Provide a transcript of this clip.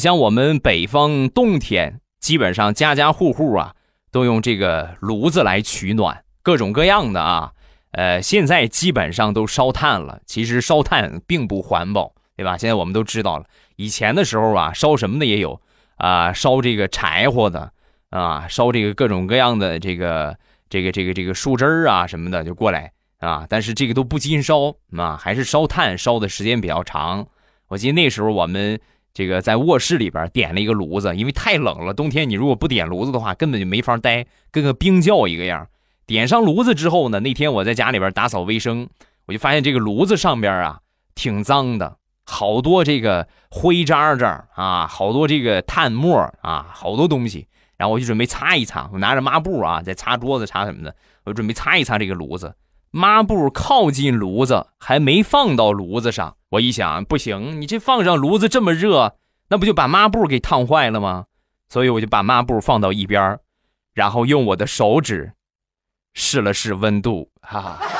像我们北方冬天，基本上家家户户啊都用这个炉子来取暖，各种各样的啊。呃，现在基本上都烧炭了，其实烧炭并不环保，对吧？现在我们都知道了，以前的时候啊，烧什么的也有啊，烧这个柴火的啊，烧这个各种各样的这个这个这个这个树枝儿啊什么的就过来啊，但是这个都不禁烧啊，还是烧炭烧的时间比较长。我记得那时候我们这个在卧室里边点了一个炉子，因为太冷了，冬天你如果不点炉子的话，根本就没法待，跟个冰窖一个样。点上炉子之后呢，那天我在家里边打扫卫生，我就发现这个炉子上边啊挺脏的，好多这个灰渣渣啊，好多这个炭沫啊，好多东西。然后我就准备擦一擦，我拿着抹布啊在擦桌子擦什么的，我准备擦一擦这个炉子。抹布靠近炉子还没放到炉子上，我一想不行，你这放上炉子这么热，那不就把抹布给烫坏了吗？所以我就把抹布放到一边然后用我的手指。试了试温度，哈哈。